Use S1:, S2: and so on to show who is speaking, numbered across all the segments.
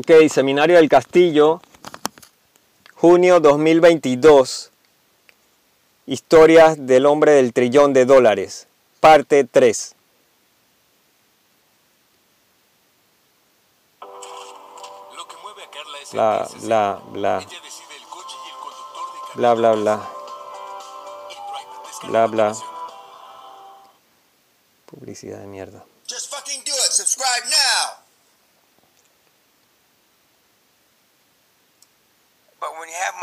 S1: Ok, Seminario del Castillo, junio 2022. Historias del hombre del trillón de dólares, parte 3.
S2: Lo que mueve a Carla es el
S1: Bla, bla, bla,
S2: Ella decide el coche y el conductor de cada
S1: bla, bla, bla, bla,
S2: la
S1: bla. Publicidad de mierda.
S3: Just fucking do it. Subscribe now.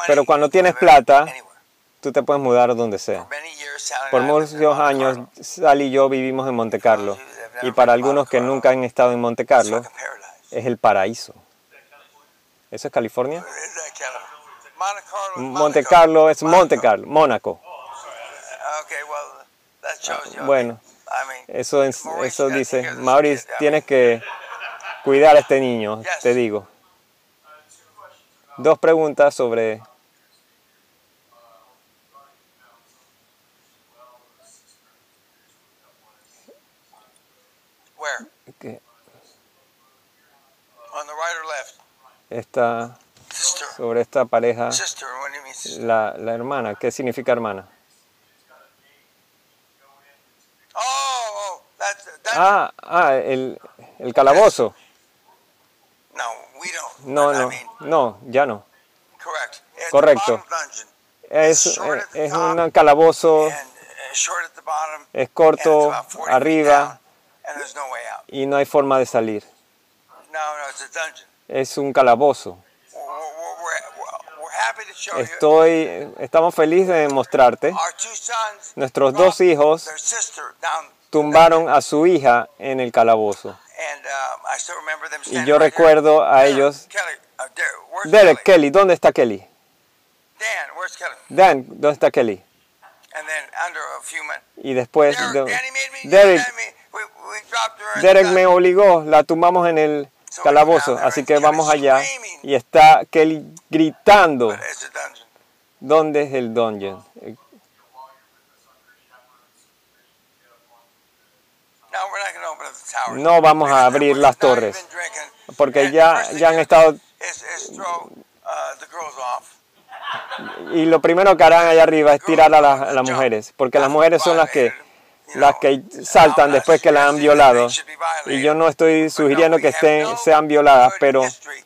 S1: Pero cuando tienes plata. Tú te puedes mudar donde sea. Por muchos años. Sal y yo vivimos en Monte Carlo. Y para algunos que nunca han estado en Monte Carlo, es el paraíso. ¿Eso es California?
S4: Monte Carlo.
S1: es Monte. Carlo, Mónaco.
S4: You.
S1: Bueno, eso, es- eso dice, Maurice, tienes que cuidar a este niño, te digo. Dos preguntas sobre
S4: Where?
S1: que
S4: On the right or left?
S1: esta,
S4: Sister.
S1: sobre esta pareja,
S4: Sister. What do you mean, sister?
S1: la, la hermana. ¿Qué significa hermana?
S4: Oh, oh, that's that's.
S1: Ah, ah, el, el calabozo.
S4: no, we don't.
S1: No,
S4: I
S1: no,
S4: mean,
S1: no, ya no. Correcto. Es, un calabozo,
S4: uh,
S1: es corto
S4: about 40 feet
S1: arriba y no hay forma de salir. Es un calabozo. Estoy, estamos felices de mostrarte. Nuestros dos hijos tumbaron a su hija en el calabozo.
S4: Um,
S1: Y yo recuerdo a ellos.
S4: Derek, Kelly?
S1: ¿dónde está Kelly?
S4: Dan, where's Kelly?
S1: Dan, ¿dónde está Kelly?
S4: And then under a few minutes,
S1: Y después,
S4: Derek,
S1: de- Derek, me obligó, la tumbamos en el calabozo, así que vamos allá. Y está Kelly gritando. ¿dónde es el dungeon?
S4: No
S1: vamos a abrir las torres, porque ya, ya han estado,
S4: Uh,
S1: y lo primero que harán allá arriba es tirar a las, a las mujeres, porque las mujeres son las que, las que saltan después que las han violado. Y yo no estoy sugiriendo que estén, sean violadas, pero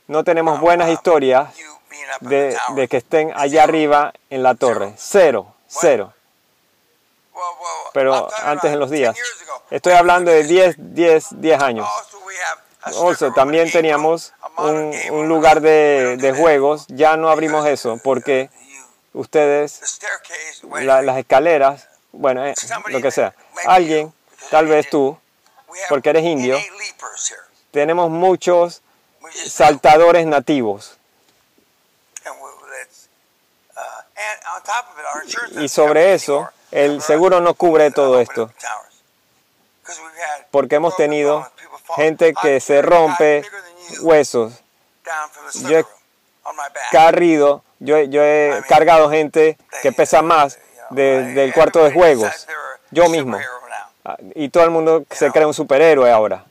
S1: no tenemos buenas historias
S4: up in
S1: de, de que estén allá arriba en la torre. Cero, cero. Pero antes en los
S4: 10
S1: días. Estoy hablando de 10, 10, 10 años. También teníamos un, lugar de, juegos. Ya no abrimos eso porque ustedes, las escaleras, bueno, eh, lo que sea. Alguien, tal vez tú, porque eres indio, tenemos muchos saltadores nativos. Y sobre eso, el seguro no cubre todo esto. Porque hemos tenido gente que se rompe huesos. Yo he. Carrido, yo, yo he cargado gente que pesa más de- del cuarto de juegos. Yo mismo. Ah, Y todo el mundo se cree un superhéroe ahora.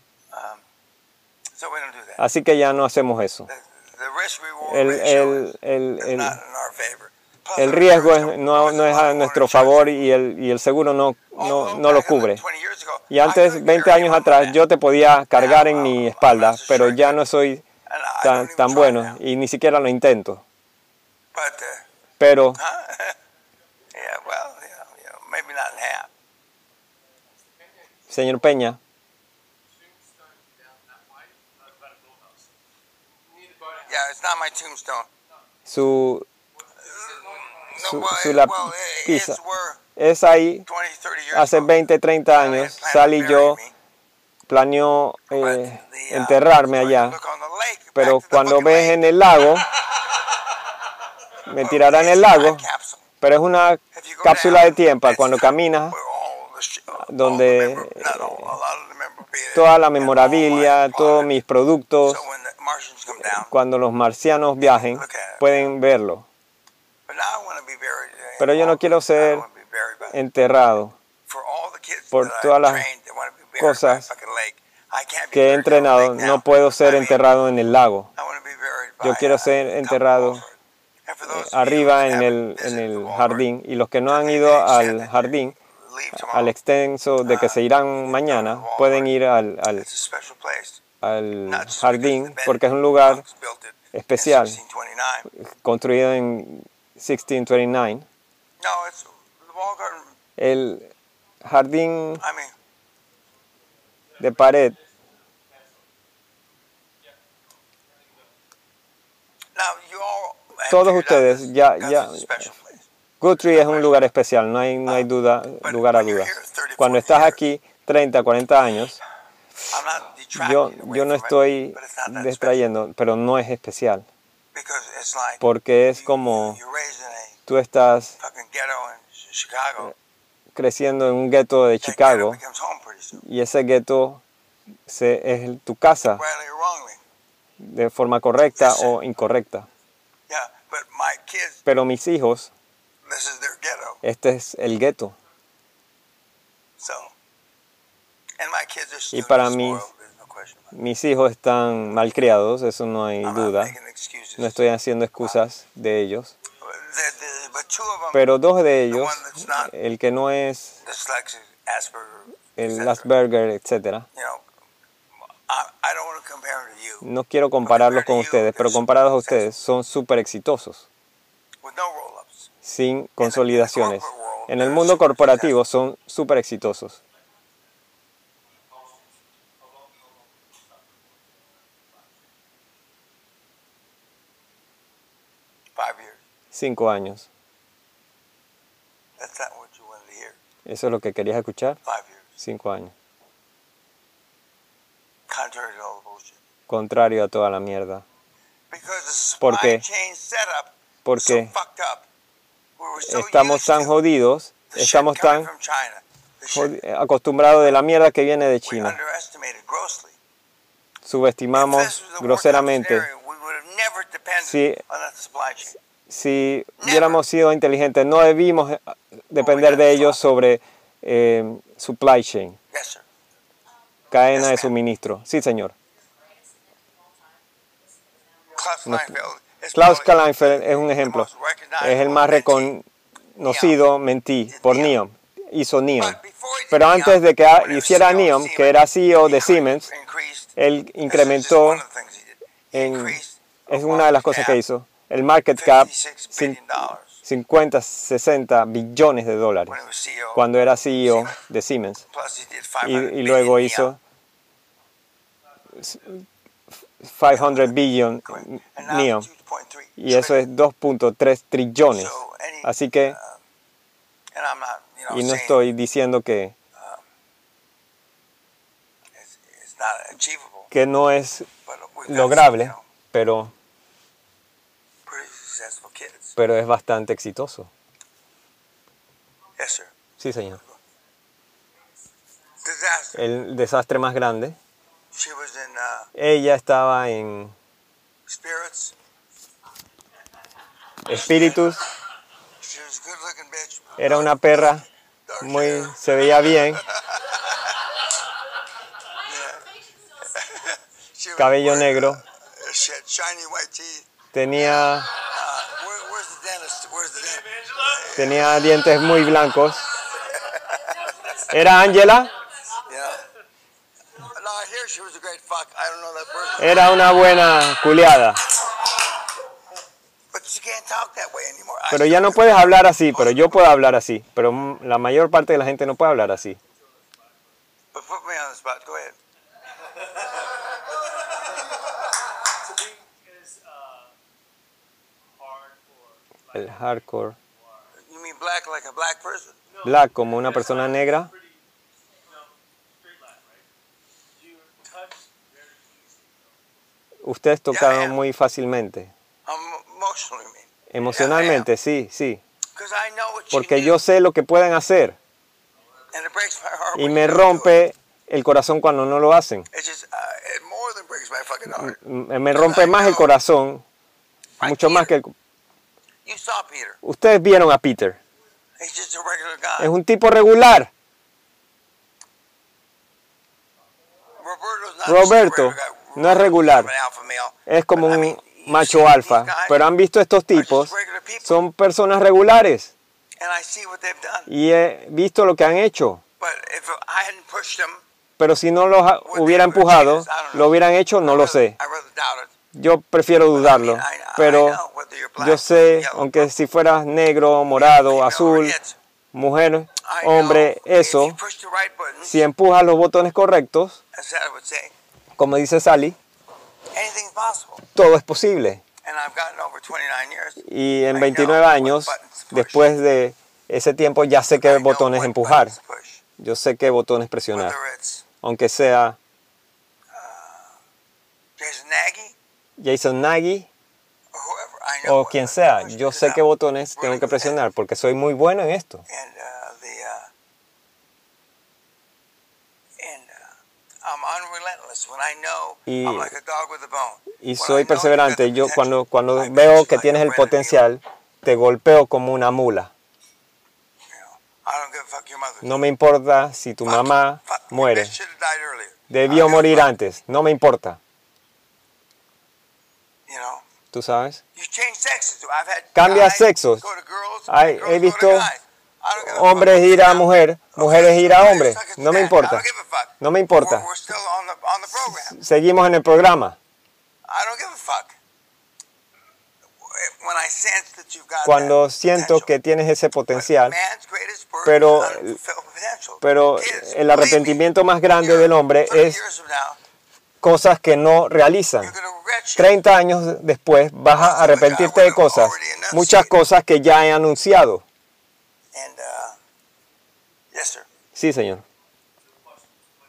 S4: That.
S1: Así que ya no hacemos eso. El, el, el, el, riesgo es- no, no es a nuestro favor y el, y el seguro no, no, no lo cubre. Y antes, 20 años atrás, yo te podía cargar en mi espalda, pero ya no soy tan, tan bueno y ni siquiera lo intento. Pero. Señor Peña, su, Su- su es ahí,
S4: 20, 30 years
S1: hace
S4: ago,
S1: 20, 30
S4: Sally
S1: años,
S4: had planned
S1: Sal y yo planeó eh,
S4: uh,
S1: enterrarme allá, pero cuando ves en el lago, me tirará en el lago, pero es una cápsula de tiempo cuando caminas, donde, toda la memorabilia, todos mis productos, cuando los marcianos viajen, pueden verlo. Pero yo no quiero ser enterrado por todas las cosas que he entrenado, no puedo ser enterrado en el lago. Yo quiero ser enterrado
S4: you
S1: arriba en el, en el jardín y los que no han ido al jardín, al extenso de que se irán mañana, pueden ir al, al, al jardín porque es un lugar especial.
S4: 1629.
S1: construido en 1629.
S4: No, it's the wall garden.
S1: El jardín
S4: I mean,
S1: de pared,
S4: now you all
S1: Todos ustedes ya- ya-. Guthrie es un lugar especial, no hay, no hay duda, lugar a dudas. Cuando estás aquí 30, 40 años, yo, yo no estoy distrayendo, pero no es especial, porque es como tú estás creciendo en un gueto de Chicago y ese gueto es tu casa de forma correcta o incorrecta. Pero mis hijos, este es el gueto.
S4: Still
S1: para
S4: spoiled,
S1: Mis hijos están malcriados, eso no hay duda. No estoy haciendo excusas de ellos.
S4: Them,
S1: Pero dos de ellos, el que no es
S4: Asperger,
S1: el
S4: etc.
S1: Asperger, etcétera,
S4: You know, I, I don't want to compare them to you
S1: no quiero compararlos con ustedes, pero comparados a ustedes son súper exitosos, sin consolidaciones. En el mundo corporativo son súper exitosos. Cinco años.
S4: That's not what you wanted to hear.
S1: ¿Eso es lo que querías escuchar?
S4: Five years.
S1: Cinco años. Contrario a toda la mierda. Porque
S4: so
S1: estamos tan jodidos, estamos tan acostumbrados de la mierda que viene de China. Subestimamos groseramente.
S4: Chain.
S1: si hubiéramos sido inteligentes, no debimos eh, depender de ellos sobre eh, supply chain, cadena de suministro. Sí, señor.
S4: Klaus Kleinfeld
S1: es un ejemplo. Es el más reconocido mentí por NEOM. Hizo NEOM. Pero antes de que hiciera NEOM, que era CEO de Siemens, él incrementó en, es una de las cosas que hizo, el market cap
S4: 56
S1: cin-
S4: billion dollars
S1: 50, 60 billones de dólares
S4: CEO.
S1: cuando era CEO de Siemens. Y,
S4: 500
S1: y luego hizo
S4: NEOM.
S1: 500 billion.
S4: 2.3
S1: Y eso es
S4: trillion.
S1: 2.3 trillones. Así que,
S4: uh,
S1: y no estoy diciendo que,
S4: achievable,
S1: que no es lograble, pero. Pero es bastante exitoso.
S4: Yes, sir.
S1: Sí, señor.
S4: Disaster.
S1: El desastre más grande,
S4: She was in uh,
S1: ella estaba en
S4: spirits.
S1: espíritus,
S4: She was a good looking bitch.
S1: era una perra, muy, se veía bien, cabello negro,
S4: uh,
S1: tenía, tenía dientes muy blancos. ¿Era Angela?
S4: Yeah. No, I hear she was a great fuck. I don't know that person.
S1: Era una buena culiada.
S4: But you can't talk that way anymore. I
S1: Pero ya no puedes hablar así, pero yo puedo hablar así. Pero mm, la mayor parte de la gente no puede hablar así.
S5: Uh,
S1: El hardcore.
S4: Black like a black person?
S1: Black como una persona negra. Ustedes tocaron muy fácilmente. Emocionalmente, sí, sí.
S4: Because I know what
S1: Porque yo sé lo que pueden hacer.
S4: and it breaks my heart.
S1: Y me rompe el corazón cuando no lo hacen.
S4: It's just, it more than breaks my fucking heart.
S1: M- Me rompe más el corazón, mucho más que... el-
S4: You saw Peter.
S1: Ustedes vieron a Peter. Es un tipo regular. Roberto no es regular. Es como un macho alfa, pero han visto estos tipos, son personas regulares
S4: And I see what they've done.
S1: y he visto lo que han hecho. Pero si no los hubiera empujado, lo hubieran hecho, no lo sé. Yo prefiero dudarlo, pero yo sé, aunque si fueras negro, morado, azul, mujer, hombre, eso, si empujas los botones correctos, como dice Sally, todo es posible. Y en 29 años, después de ese tiempo, ya sé qué botones empujar. Yo sé qué botones presionar. Aunque sea
S4: Jason Nagy
S1: Jason Nagy o quien sea, yo sé qué botones tengo que presionar porque soy muy bueno en esto.
S4: Uh, uh, uh,
S1: Y-. Y soy perseverante. Yo cuando, cuando veo que tienes el potencial, te golpeo como una mula. No me importa si tu mamá muere. Debió morir antes. No me importa. ¿Tú sabes? Cambia sexos.
S4: girls
S1: he visto. Hombres ir a mujer, mujeres ir a hombre. No me importa. No me importa. Seguimos en el programa. Cuando siento que tienes ese potencial, pero- pero el arrepentimiento más grande del hombre
S4: 30
S1: es cosas que no realizan.
S4: You're gonna regret shit.
S1: 30 años después vas a arrepentirte de cosas, muchas cosas que ya he anunciado.
S4: Uh.
S1: Sí, señor.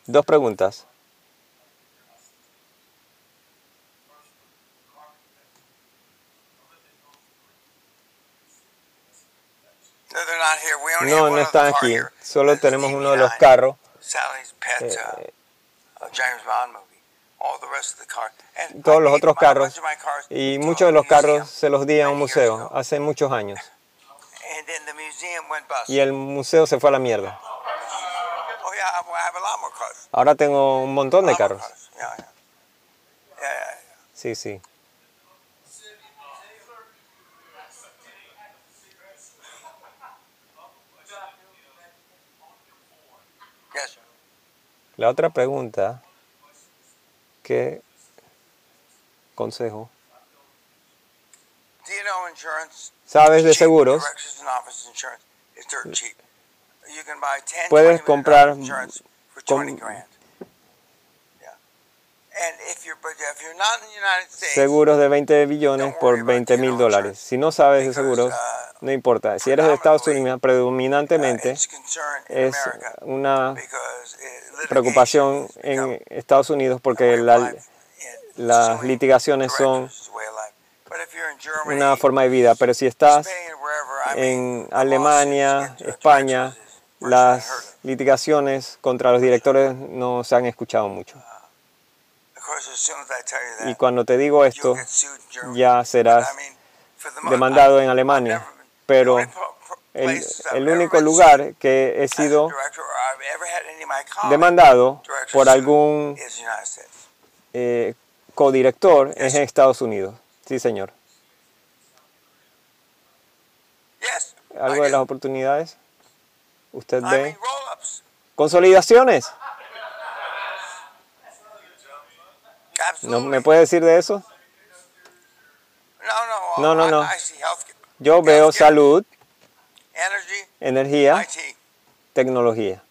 S1: Dos preguntas.
S4: No,
S1: No, están aquí. Solo tenemos uno de los
S4: DB9,
S1: carros.
S4: Sally's pet, uh,
S1: Eh, todos los otros carros y muchos de los carros se los di a un museo hace muchos años.
S4: And then the museum went bust.
S1: Y el museo se fue a la mierda.
S4: Oh, yeah, I I have a lot more cars.
S1: Ahora tengo un montón de carros. Sí, sí. La otra pregunta, ¿qué consejo? ¿Sabes de seguros?
S4: 10,
S1: Puedes
S4: 20 million
S1: comprar con-
S4: 20 grand. Yeah. And if you're, but if you're not in the United States,
S1: Seguros de 20 billones por 20 mil dólares. Si no sabes de seguros, no importa. Si eres de Estados Unidos,
S4: uh,
S1: predominantemente
S4: in
S1: es una
S4: uh,
S1: preocupación en Estados Unidos porque la- las litigaciones son una forma de vida. Pero si estás en Alemania, España, las litigaciones contra los directores no se han escuchado mucho.
S4: That,
S1: Y cuando te digo esto, ya serás demandado en Alemania. Pero el, único lugar que he sido demandado por algún eh, codirector es en Estados Unidos. Sí, señor. ¿Algo de las oportunidades? ¿Usted ve? Consolidaciones. ¿No me puede decir de eso?
S4: No,
S1: No,
S4: no.
S1: Yo veo salud,
S4: energy,
S1: energía,
S4: IT.
S1: tecnología.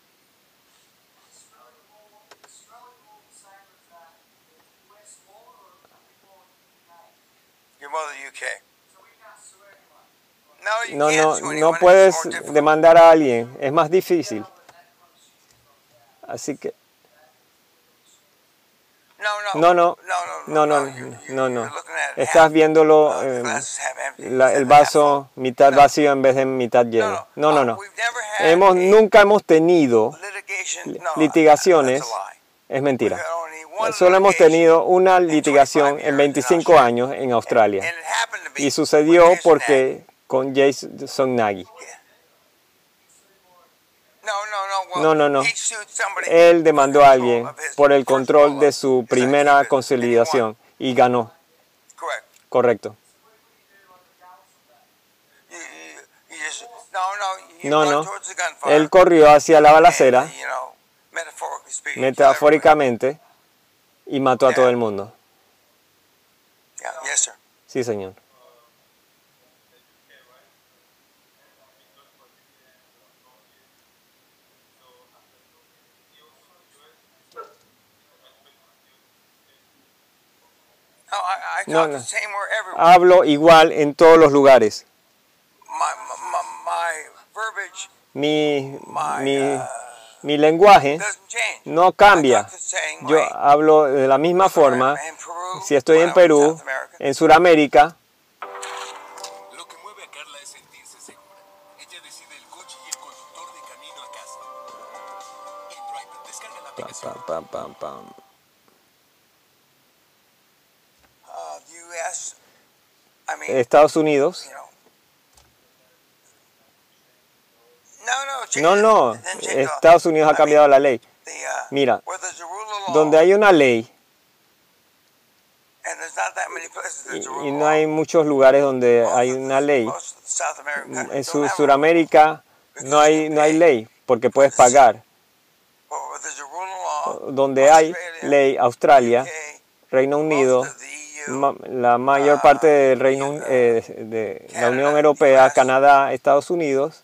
S4: No,
S1: No, no, puedes demandar a alguien. Es más difícil. Así que
S4: No,
S1: No,
S4: no,
S1: no.
S4: no,
S1: No, no, Estás viéndolo eh, la- el vaso mitad vacío en vez de mitad lleno. No, no, no. Hemos, nunca hemos tenido litigaciones. Es mentira. Solo hemos tenido una
S4: in 25
S1: litigación en
S4: in
S1: 25
S4: Australia.
S1: años en Australia. Y sucedió porque con Jason Nagy.
S4: No, no, no.
S1: Él demandó a alguien por el control de su primera consolidación y ganó. Correcto.
S4: No, no.
S1: Él corrió hacia la balacera, metafóricamente, y mató a todo el mundo. Sí, señor.
S4: No,
S1: No. Hablo igual en todos los lugares. Mi, mi,
S4: uh,
S1: mi lenguaje no cambia. Yo hablo de la misma forma si estoy en Perú, en Sudamérica, Estados Unidos.
S4: No, no.
S1: Estados Unidos ha cambiado la ley.
S4: uh,
S1: Mira, donde hay una ley y, no hay muchos lugares donde hay una ley, en. Sudamérica no hay, no hay ley porque puedes pagar. Donde hay ley, Australia, Reino Unido, ma- la mayor parte del Reino eh, de la Unión Europea, Canadá, Estados Unidos,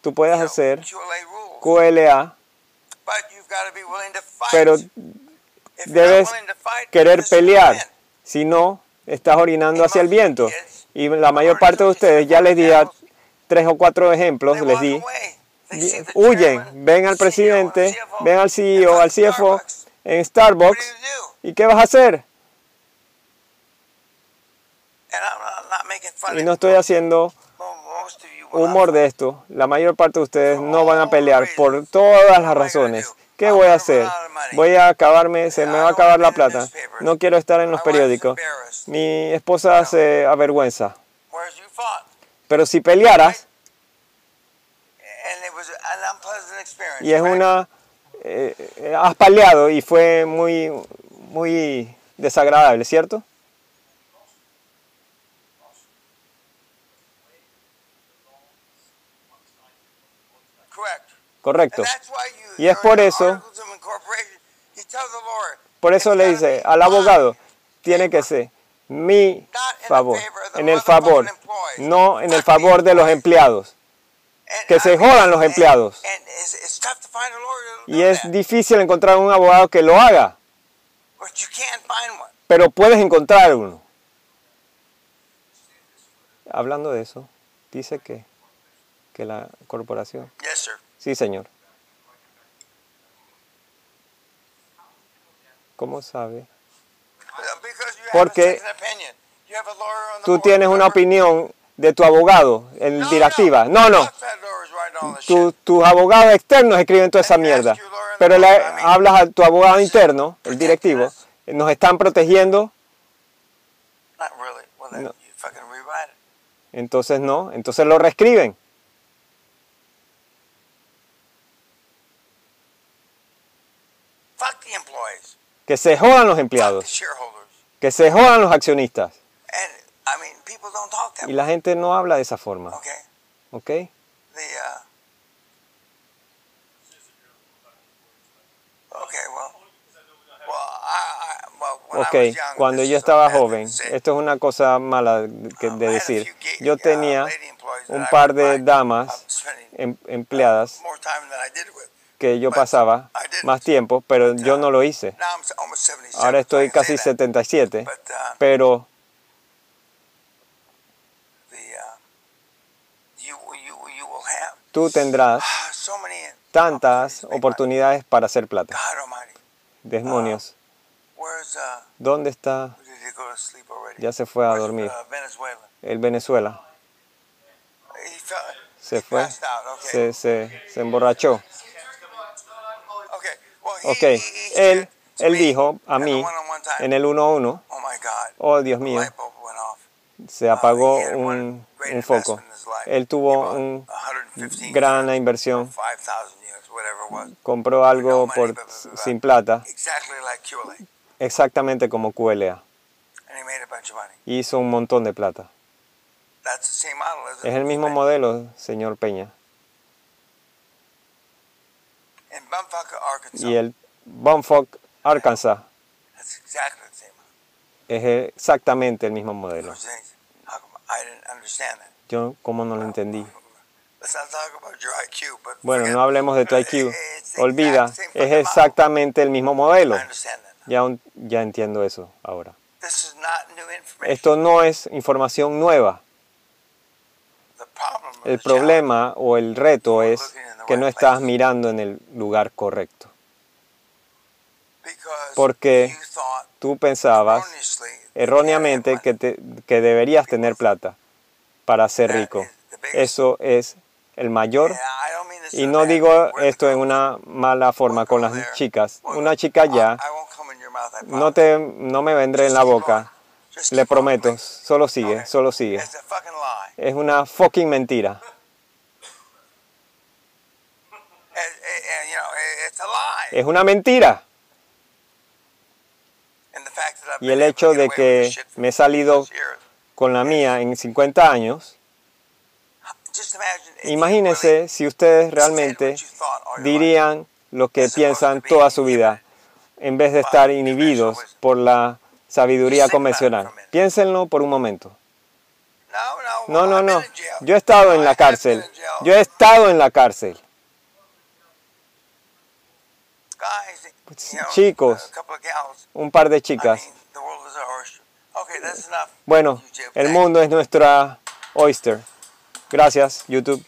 S1: tú puedes hacer
S4: QLA
S1: pero debes querer pelear. Si no, estás orinando hacia el viento. Y la mayor parte de ustedes, ya les di a tres o cuatro ejemplos, les di, huyen, ven al
S4: CEO,
S1: presidente, ven al CEO, al CFO en Starbucks? ¿y qué vas a hacer? Y no estoy haciendo humor de esto. La mayor parte de ustedes no van a pelear por todas las razones. ¿Qué voy a hacer? Voy a acabarme, se me va a acabar la plata. No quiero estar en los periódicos. Mi esposa se avergüenza. Pero si pelearas, y es una... eh, eh, has peleado y fue muy, muy desagradable, ¿cierto? Correcto. Y es por eso- Por eso le dice al abogado, tiene que ser mi favor, en el favor, no en el favor de los empleados. Que se jodan los empleados. Y es difícil encontrar un abogado que lo haga, pero puedes encontrar uno. Hablando de eso, dice que, que la corporación... Sí, señor. ¿Cómo sabe? Porque Tú tienes una opinión de tu abogado en directiva.
S4: no.
S1: No, Tu- tus abogados externos escriben toda esa mierda. Pero le hablas a tu abogado interno, el directivo, nos están protegiendo, No. entonces no, entonces lo reescriben. Que se jodan los empleados, que se jodan los accionistas. Y la gente no habla de esa forma,
S4: Okay?
S1: ¿ok?
S4: Uh...
S1: Ok, cuando yo estaba joven, esto es una cosa mala
S4: Um,
S1: de decir. Yo
S4: uh,
S1: tenía un par de damas em- empleadas que yo pasaba más tiempo, pero yo no lo hice.
S4: Now I'm s- almost 77.
S1: Ahora estoy casi
S4: say that.
S1: 77,
S4: But uh,
S1: pero
S4: uh,
S1: tú tendrás tantas oportunidades para hacer plata. Demonios,
S4: uh?
S1: ¿dónde está? Ya se fue a dormir.
S4: Uh.
S1: El Venezuela se fue, se, se, se emborrachó. Ok, él, él dijo a mí en el 1-1,
S4: Oh
S1: Dios mío, se apagó un, un foco. Él tuvo
S4: bought
S1: un
S4: 115
S1: gran inversión,
S4: 5,000 units, whatever it was.
S1: compró algo por, sin plata, exactamente como QLA. hizo un montón de plata. Es el mismo modelo, señor Peña.
S4: In Bumfuck, Arkansas,
S1: Y el Bumfuck, Arkansas,
S4: that's exactly the same
S1: es exactamente el mismo modelo. Yo, ¿cómo no lo entendí? Bueno, no hablemos de tu IQ. Olvida, es exactamente el mismo modelo. Ya, un- ya entiendo eso ahora. Esto no es información nueva. El problema o el reto es que no estás mirando en el lugar correcto. porque Tú pensabas erróneamente que, te- que deberías tener plata para ser rico. Eso es el mayor Y no digo esto en una mala forma con las chicas. Una chica ya, no, te, no me vendré en la boca. Le prometo, solo sigue, solo sigue. Es una fucking mentira.
S4: It's a lie.
S1: Es una mentira. Y el hecho de que me he salido con la mía en 50 años, imagínense si ustedes realmente dirían lo que piensan toda su vida en vez de estar inhibidos por la sabiduría convencional. Piénsenlo por un momento.
S4: No, no,
S1: No. Yo he estado en la cárcel. Yo he estado en la cárcel. Chicos. Un par de chicas. Bueno, el mundo es nuestra oyster. Gracias, YouTube.